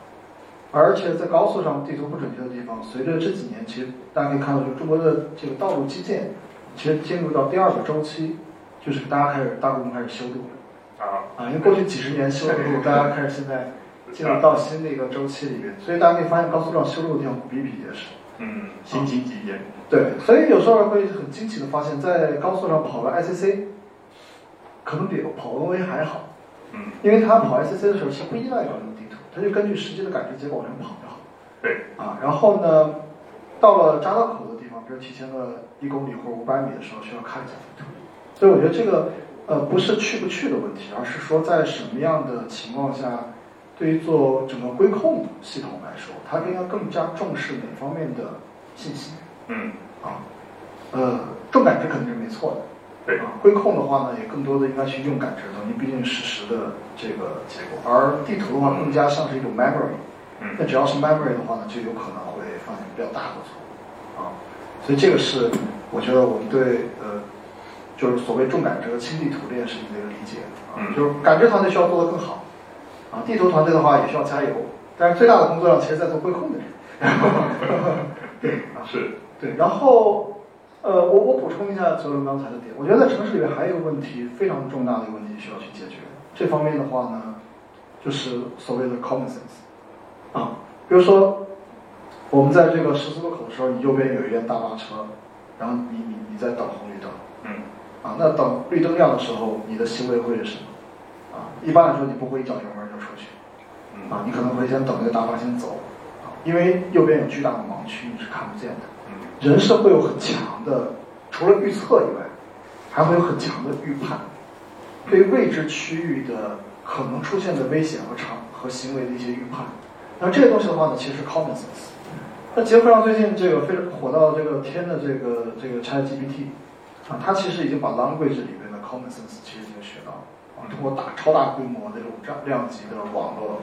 而且在高速上地图不准确的地方，随着这几年，其实大家可以看到，就中国的这个道路基建，其实进入到第二个周期，就是大家开始大部分开始修路了啊，啊，因为过去几十年修的路，大家开始现在进入到新的一个周期里面，所以大家可以发现高速上修路的地方比比皆是。嗯，新经济建。对，所以有时候会很惊奇的发现，在高速上跑个 ICC，可能比跑 NV 还好。嗯，因为他跑 ICC 的时候，其实不依赖高精地图，它就根据实际的感知结果往上跑就好。对。啊，然后呢，到了匝道口的地方，比如提前了一公里或者五百米的时候，需要看一下地图。所以我觉得这个呃不是去不去的问题，而是说在什么样的情况下，对于做整个规控系统来说，它应该更加重视哪方面的信息。嗯。啊，呃，重感知肯定是没错的。对啊，规控的话呢，也更多的应该去用感知能力毕竟实时的这个结果。而地图的话，更加像是一种 memory。嗯。那只要是 memory 的话呢，就有可能会犯比较大的错误。啊，所以这个是我觉得我们对呃，就是所谓重感知和轻地图这件事情的一个理解。啊，就是感知团队需要做得更好。啊，地图团队的话也需要加油。但是最大的工作量其实在做规控的人。对啊，是。对，然后。呃，我我补充一下泽伦刚才的点，我觉得在城市里面还有一个问题非常重大的一个问题需要去解决。这方面的话呢，就是所谓的 common sense 啊，比如说我们在这个十字路口的时候，你右边有一辆大巴车，然后你你你在等红绿灯，嗯，啊，那等绿灯亮的时候，你的行为会是什么？啊，一般来说你不会一脚油门就出去，啊，你可能会先等那个大巴先走，啊，因为右边有巨大的盲区，你是看不见的。人是会有很强的，除了预测以外，还会有很强的预判，对未知区域的可能出现的危险和场和行为的一些预判。那这些东西的话呢，其实是 common sense。那结合上最近这个非常火到这个天的这个这个 ChatGPT，啊，它其实已经把 language 里面的 common sense 其实已经学到了，啊，通过大超大规模的这种量量级的网络，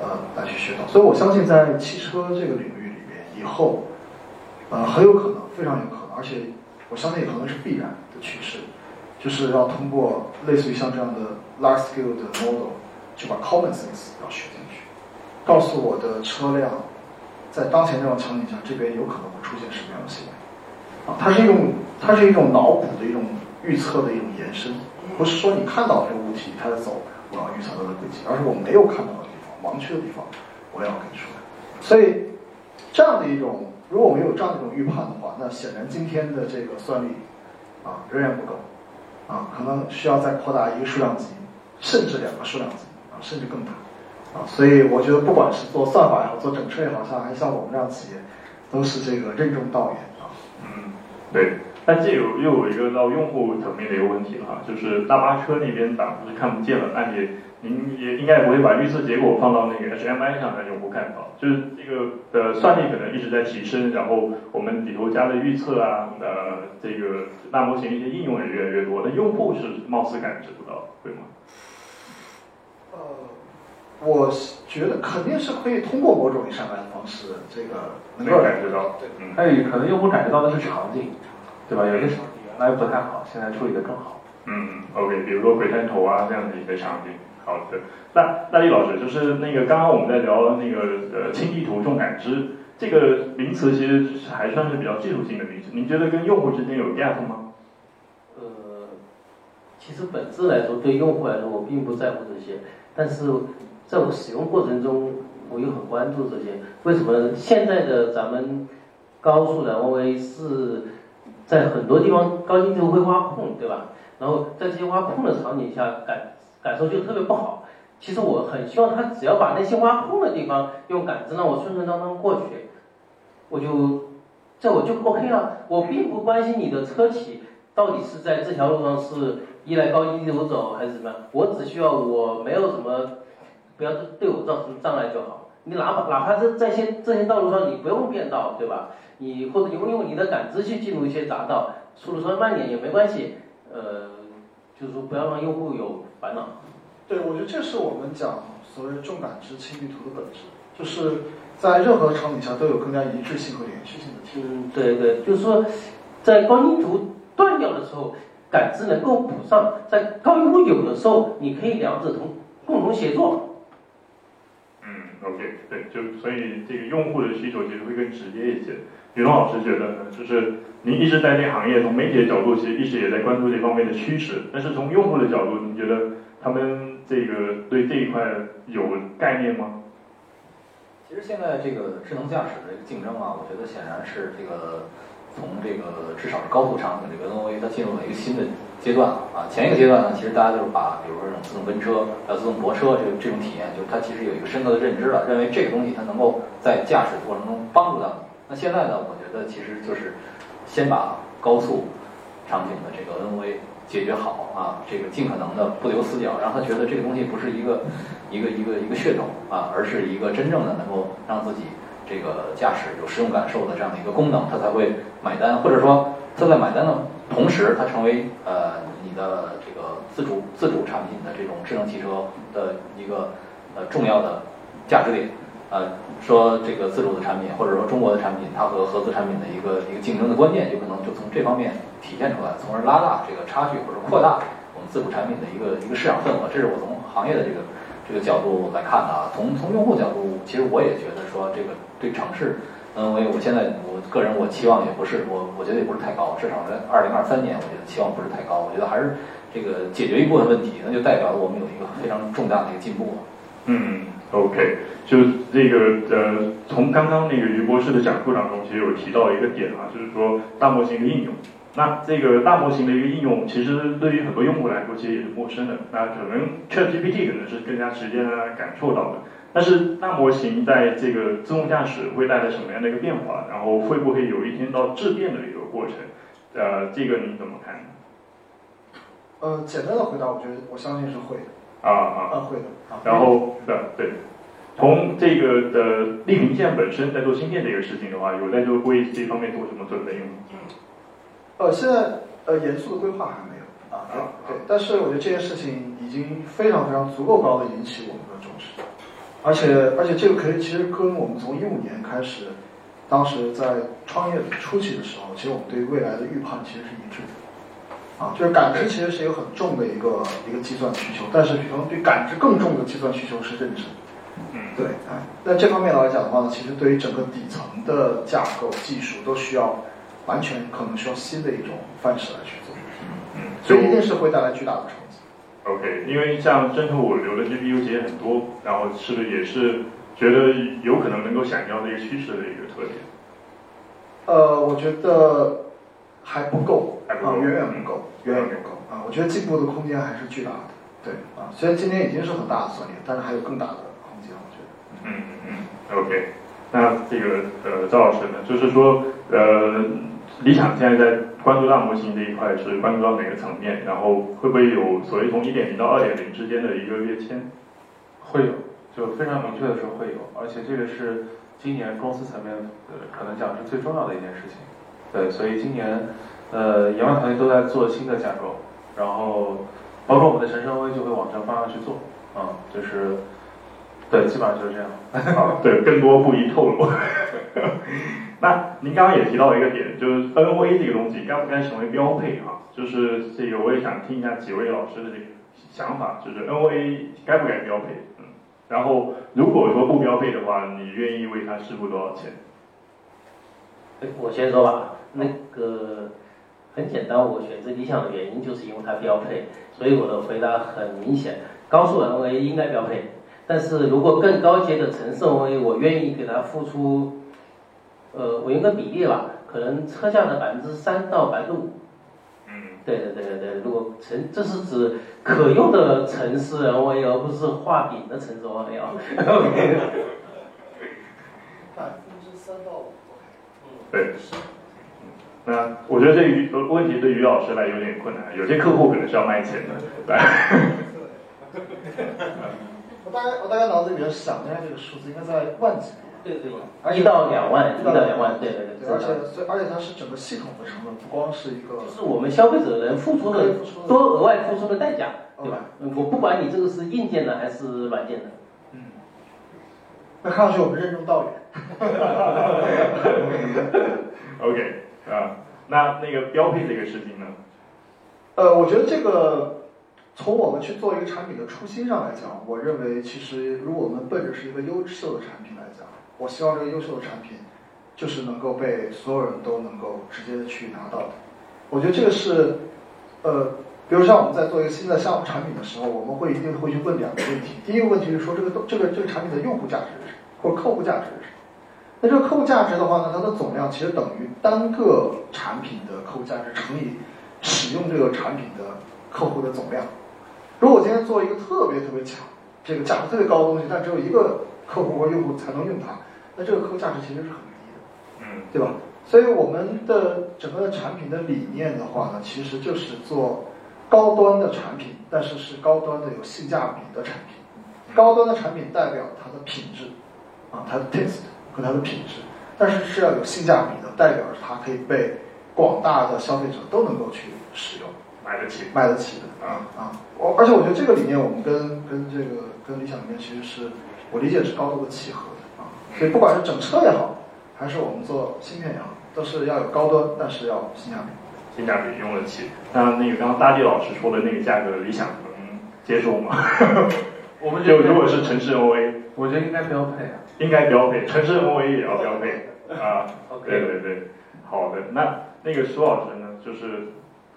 呃，来去学到。所以我相信在汽车这个领域里面，以后。呃，很有可能，非常有可能，而且我相信也可能是必然的趋势，就是要通过类似于像这样的 large scale 的 model，就把 common sense 要学进去，告诉我的车辆，在当前这种场景下，这边有可能会出现什么样的行为，啊，它是一种，它是一种脑补的一种预测的一种延伸，不是说你看到这个物体它在走，我要预测它的轨迹，而是我没有看到的地方，盲区的地方，我要给出来，所以这样的一种。如果我们有这样一种预判的话，那显然今天的这个算力啊仍然不够啊，可能需要再扩大一个数量级，甚至两个数量级啊，甚至更大啊。所以我觉得，不管是做算法也好，做整车也好，像还像我们这样企业，都是这个任重道远啊。嗯，对。但这有又有一个到用户层面的一个问题了哈，就是大巴车那边挡是看不见了，那你。您也应该也不会把预测结果放到那个 HMI 上让用户看到，就是这个的算力可能一直在提升，然后我们里头加的预测啊，呃，这个大模型一些应用也越来越多，那用户是貌似感知不到，对吗？呃，我觉得肯定是可以通过某种 HMI 的方式，这个能够感知到。对，还有可能用户感知到的是场景，对吧？有些场景原来不太好，现在处理的更好。嗯，OK，比如说鬼探头啊这样的一个场景。好的，那那李老师就是那个刚刚我们在聊那个呃轻地图重感知这个名词，其实还算是比较技术性的名词。您觉得跟用户之间有 gap 吗？呃，其实本质来说，对用户来说，我并不在乎这些，但是在我使用过程中，我又很关注这些。为什么？现在的咱们高速的 OA 是在很多地方高精地图会挖空，对吧？然后在这些挖空的场景下感。感受就特别不好。其实我很希望他只要把那些挖空的地方用感知让我顺顺当当过去，我就这我就 OK 了。我并不关心你的车企到底是在这条路上是依赖高精地图走还是怎么样，我只需要我没有什么不要对我造成障碍就好。你哪怕哪怕是在些这些道路上你不用变道，对吧？你或者你会用你的感知去进入一些匝道，速度稍微慢点也没关系。呃，就是说不要让用户有。烦恼，对，我觉得这是我们讲所谓重感知轻地图的本质，就是在任何场景下都有更加一致性和连续性的。嗯，对对，就是说，在高精图断掉的时候，感知能够补上；在高精图有的时候，你可以两者同共同协作。嗯，OK，对，就所以这个用户的需求其实会更直接一些。宇龙老师觉得呢，就是您一直在这行业，从媒体的角度，其实一直也在关注这方面的趋势。但是从用户的角度，您觉得他们这个对这一块有概念吗？其实现在这个智能驾驶的这个竞争啊，我觉得显然是这个从这个至少是高速场景这个 NOA 它进入了一个新的阶段啊。前一个阶段呢，其实大家就是把比如说这种自动跟车、还有自动泊车这个这种体验，就是它其实有一个深刻的认知了，认为这个东西它能够在驾驶过程中帮助到你。那现在呢，我觉得其实就是先把高速场景的这个 NOA 解决好啊，这个尽可能的不留死角，让他觉得这个东西不是一个一个一个一个噱头啊，而是一个真正的能够让自己这个驾驶有实用感受的这样的一个功能，他才会买单，或者说他在买单的同时，它成为呃你的这个自主自主产品的这种智能汽车的一个呃重要的价值点。呃，说这个自主的产品，或者说中国的产品，它和合资产品的一个一个竞争的关键，有可能就从这方面体现出来，从而拉大这个差距，或者扩大我们自主产品的一个一个市场份额。这是我从行业的这个这个角度来看的啊。从从用户角度，其实我也觉得说这个对城市，嗯，我我现在我个人我期望也不是，我我觉得也不是太高，至少在二零二三年，我觉得期望不是太高。我觉得还是这个解决一部分问题，那就代表了我们有一个非常重大的一个进步。嗯。OK，就这个呃，从刚刚那个于博士的讲述当中，其实有提到一个点啊，就是说大模型的应用。那这个大模型的一个应用，其实对于很多用户来说，其实也是陌生的。那可能 ChatGPT 可能是更加直接的感受到的。但是大模型在这个自动驾驶会带来什么样的一个变化？然后会不会有一天到质变的一个过程？呃，这个你怎么看？呃，简单的回答，我觉得我相信是会的。啊啊啊，会的。然后对对，从这个的立平线本身在做芯片这个事情的话，有在做为这方面做什么准备吗？呃，现在呃严肃的规划还没有啊。对，但是我觉得这件事情已经非常非常足够高的引起我们的重视，而且而且这个可以其实跟我们从一五年开始，当时在创业初期的时候，其实我们对未来的预判其实是一致的。啊，就是感知其实是一个很重的一个一个计算需求，但是可能对感知更重的计算需求是认知。嗯，对，哎，那这方面来讲的话呢，其实对于整个底层的架构技术都需要完全可能需要新的一种范式来去做。嗯，所以一定是会带来巨大的冲击。OK，因为像真图五流的 GPU 其实很多，然后是不是也是觉得有可能能够想要的一个趋势的一个特点？呃，我觉得。还不够啊，远远不够，远远不够啊！我觉得进步的空间还是巨大的。对啊，虽然今年已经是很大的算力，但是还有更大的空间，我觉得。嗯嗯嗯，OK。那这个呃，赵老师呢，就是说呃，理想现在在关注大模型这一块是关注到哪个层面？然后会不会有所谓从一点零到二点零之间的一个跃迁？会有，就非常明确的说会有，而且这个是今年公司层面呃可能讲是最重要的一件事情。对，所以今年，呃，研发团队都在做新的架构，然后包括我们的神圣 V 就会往这方向去做，啊，就是，对，基本上就是这样。啊，对，更多不宜透露。那您刚刚也提到一个点，就是 NOA 这个东西该不该成为标配啊？就是这个我也想听一下几位老师的这个想法，就是 NOA 该不该标配？嗯，然后如果说不标配的话，你愿意为它支付多少钱？我先说吧。那个很简单，我选择理想的原因就是因为它标配，所以我的回答很明显，高速 NVA 应该标配。但是如果更高阶的城市 NVA，我愿意给它付出，呃，我用个比例吧，可能车价的百分之三到百分之五。嗯，对对对对，如果城这是指可用的城市 NVA，而不是画饼的城市 NVA。百分之三到五。对。那我觉得这于问题对于老师来有点困难，有些客户可能是要卖钱的，对。我大概我大概脑子里面想一下这个数字，应该在万级。对对。一到两万，一到两万，对对对。而且所以而且它是整个系统的成本，不光是一个。就是我们消费者能付出的多额外付出的代价，对吧？我不管你这个是硬件的还是软件的。嗯。那看上去我们任重道远。OK。啊，那那个标配这个事情呢？呃，我觉得这个从我们去做一个产品的初心上来讲，我认为其实如果我们奔着是一个优秀的产品来讲，我希望这个优秀的产品就是能够被所有人都能够直接的去拿到的。我觉得这个是，呃，比如像我们在做一个新的项目产品的时候，我们会一定会去问两个问题。第一个问题是说这个这个这个产品的用户价值是什么，或者客户价值是什么。那这个客户价值的话呢，它的总量其实等于单个产品的客户价值乘以使用这个产品的客户的总量。如果我今天做一个特别特别强、这个价值特别高的东西，但只有一个客户或用户才能用它，那这个客户价值其实是很低的，嗯，对吧？所以我们的整个的产品的理念的话呢，其实就是做高端的产品，但是是高端的有性价比的产品。高端的产品代表它的品质，啊，它的 taste 和它的品质，但是是要有性价比的，代表着它可以被广大的消费者都能够去使用。买得起。买得起的啊啊！我而且我觉得这个理念，我们跟跟这个跟理想里面其实是我理解是高度的契合的啊。所以不管是整车也好，还是我们做芯片也好，都是要有高端，但是要性价比。性价比用得起。那那个刚刚大地老师说的那个价格，理想能接受吗？我们就如果是城市 OA，我觉得应该标配啊。应该标配，城市 OA 也要标配 啊。对对对，好的。那那个苏老师呢，就是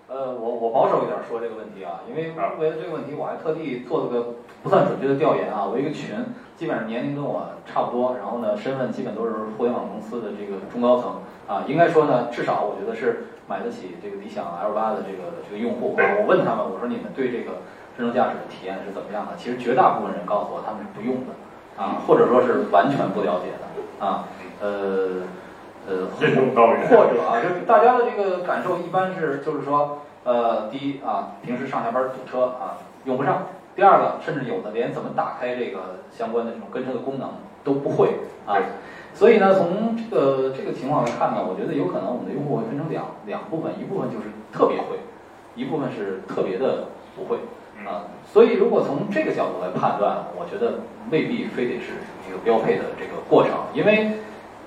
呃，我我保守一点说这个问题啊，因为啊为了这个问题，我还特地做了个不算准确的调研啊。我一个群，基本上年龄跟我差不多，然后呢，身份基本都是互联网公司的这个中高层啊。应该说呢，至少我觉得是买得起这个理想 L 八的这个这个用户啊。我问他们，我说你们对这个智能驾驶的体验是怎么样的？其实绝大部分人告诉我他们是不用的啊，或者说是完全不了解的啊。呃呃。或者啊，就是大家的这个感受一般是，就是说，呃，第一啊，平时上下班堵车啊，用不上；第二个，甚至有的连怎么打开这个相关的这种跟车的功能都不会啊。所以呢，从这个这个情况来看呢，我觉得有可能我们的用户会分成两两部分，一部分就是特别会，一部分是特别的不会啊。所以如果从这个角度来判断，我觉得未必非得是一个标配的这个过程，因为。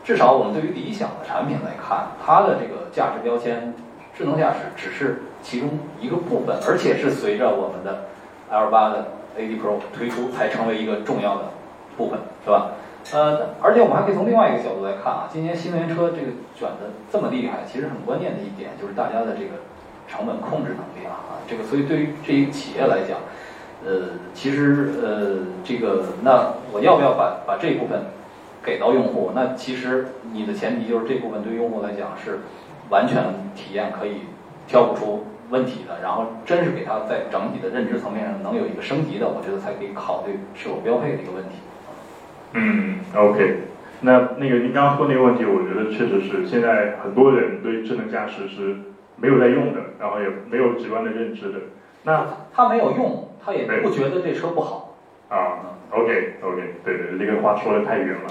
至少我们对于理想的产品来看，它的这个价值标签，智能驾驶只是其中一个部分，而且是随着我们的 L 八的 AD Pro 推出才成为一个重要的部分，是吧？呃，而且我们还可以从另外一个角度来看啊，今年新能源车这个卷的这么厉害，其实很关键的一点就是大家的这个成本控制能力啊，啊，这个所以对于这一企业来讲，呃，其实呃，这个那我要不要把把这一部分？给到用户，那其实你的前提就是这部分对用户来讲是完全体验可以挑不出问题的，然后真是给他在整体的认知层面上能有一个升级的，我觉得才可以考虑是否标配的一个问题。嗯，OK。那那个您刚刚说那个问题，我觉得确实是现在很多人对智能驾驶是没有在用的，然后也没有直观的认知的。那他没有用，他也不觉得这车不好。啊，OK OK，对对，这个话说的太远了。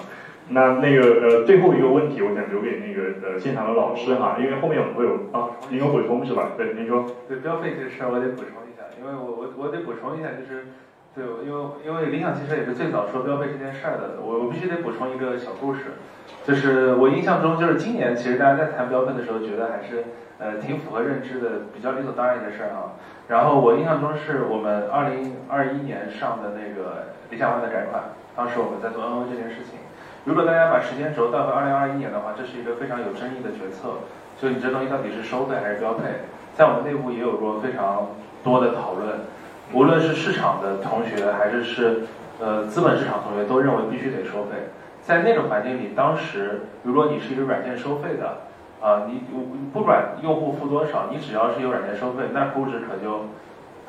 那那个呃，最后一个问题，我想留给那个呃现场的老师哈，因为后面我们会有啊，您有补充是吧？对，您说。对标配这事儿，我得补充一下，因为我我我得补充一下，就是对，因为因为理想汽车也是最早说标配这件事儿的，我我必须得补充一个小故事，就是我印象中就是今年其实大家在谈标配的时候，觉得还是呃挺符合认知的，比较理所当然的事儿啊。然后我印象中是我们二零二一年上的那个理想 ONE 的改款，当时我们在做 NO 这件事情。如果大家把时间轴倒回二零二一年的话，这是一个非常有争议的决策，就你这东西到底是收费还是标配？在我们内部也有过非常多的讨论，无论是市场的同学还是是呃资本市场同学都认为必须得收费。在那种环境里，当时如果你是一个软件收费的，啊，你不管用户付多少，你只要是有软件收费，那估值可就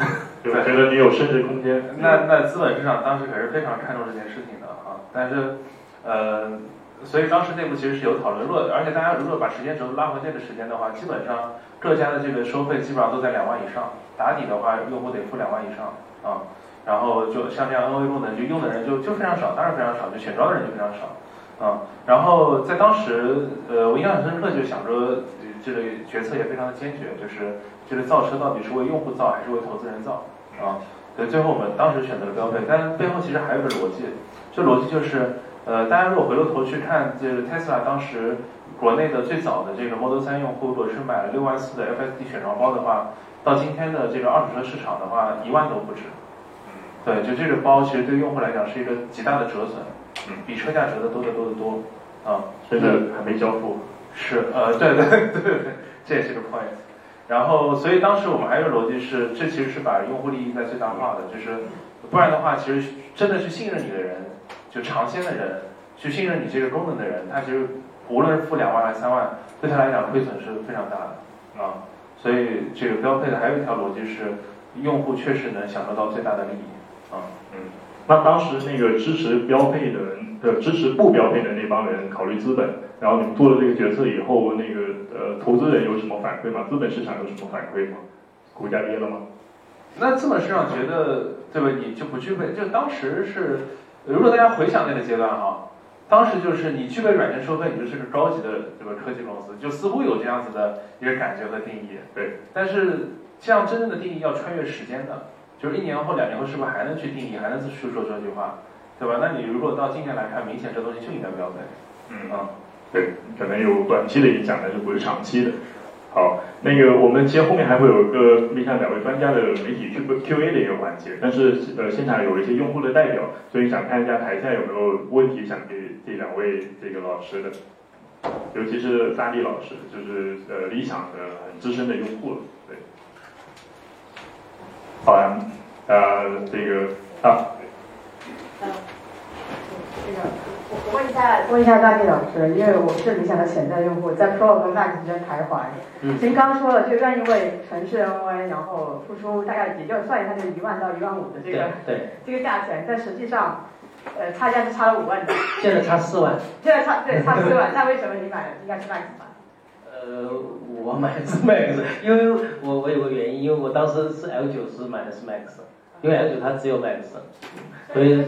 就觉得你有升值空间。那那资本市场当时可是非常看重这件事情的啊，但是呃，所以当时内部其实是有讨论，如果而且大家如果把时间轴拉回那个时间的话，基本上各家的这个收费基本上都在两万以上，打底的话用户得付两万以上啊，然后就像这样 NOA 功能就用的人就就非常少，当然非常少，就选装的人就非常少。啊，然后在当时，呃，我印象很深刻，就想着这个决策也非常的坚决，就是这个造车到底是为用户造还是为投资人造啊？对，最后我们当时选择了标配，但背后其实还有个逻辑，这逻辑就是，呃，大家如果回过头去看，这个 Tesla 当时国内的最早的这个 Model 3用户，如果是买了六万四的 FSD 选装包的话，到今天的这个二手车市场的话，一万都不止。对，就这个包其实对用户来讲是一个极大的折损，嗯，比车价折的多得多得多，啊，现在还没交付。是，呃，对对对对，这也是个 point。然后，所以当时我们还有个逻辑是，这其实是把用户利益在最大化的，就是不然的话，其实真的是信任你的人，就尝鲜的人，去信任你这个功能的人，他其实无论是付两万还是三万，对他来讲亏损是非常大的啊。所以这个标配的还有一条逻辑是，用户确实能享受到最大的利益啊。嗯，那当时那个支持标配的人，呃支持不标配的那帮人考虑资本，然后你们做了这个决策以后，那个呃投资人有什么反馈吗？资本市场有什么反馈吗？股价跌了吗？那资本市场觉得，对吧？你就不具备，就当时是，如果大家回想那个阶段哈，当时就是你具备软件收费，你就是个高级的这个科技公司，就似乎有这样子的一个感觉和定义。对，但是这样真正的定义要穿越时间的，就是一年后、两年后是不是还能去定义，还能去说这句话，对吧？那你如果到今年来看，明显这东西就应该标配。嗯啊，对，可能有短期的影响，但是不是长期的。好，那个我们其实后面还会有一个面向两位专家的媒体 Q Q A 的一个环节，但是呃现场有一些用户的代表，所以想看一下台下有没有问题想给这两位这个老师的，尤其是扎利老师，就是呃理想的很资深的用户，对。好呀，呃这个啊。嗯，这个我我问一下问一下大地老师，因为我是理想的潜在用户，在 Pro 跟 Max 之间徘徊。嗯其实刚刚说了，就愿意为城市 NOA，然后付出大概也就算一下，就是一万到一万五的这个对，这个价钱，但实际上，呃，差价是差了五万的，现在差四万。现在差对 差四万，那为什么你买的应该是 Max 吧？呃，我买的是 Max，因为我我有个原因，因为我当时是 L 九十买的是 Max，因为 L 九它只有 Max，所以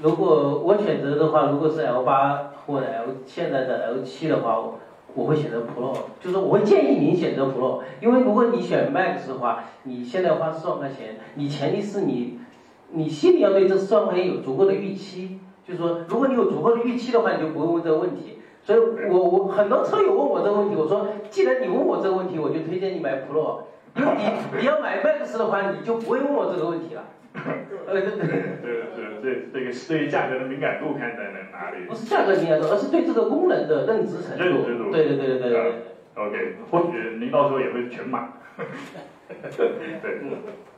如果我选择的话，如果是 L 八或者 L 现在的 L 七的话，我我会选择 Pro，就是我会建议您选择 Pro，因为如果你选 Max 的话，你现在花四万块钱，你前提是你你心里要对这四万块钱有足够的预期，就是说如果你有足够的预期的话，你就不会问这个问题。所以我我很多车友问我这个问题，我说既然你问我这个问题，我就推荐你买 Pro，因为你你要买 Max 的话，你就不会问我这个问题了。呃，对对对。这这这这个对于价格的敏感度看在哪哪里不？是价格敏感度，而是对这个功能的认知程度。认知度对对对对对对。OK，或许您到时候也会全买。对，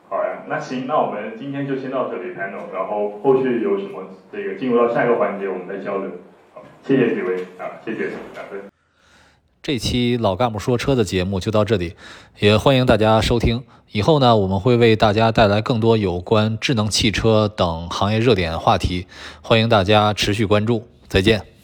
好呀，那行，那我们今天就先到这里 panel，然后后续有什么这个进入到下一个环节，我们再交流。好，谢谢几位啊，谢谢，感恩。这期老干部说车的节目就到这里，也欢迎大家收听。以后呢，我们会为大家带来更多有关智能汽车等行业热点话题，欢迎大家持续关注。再见。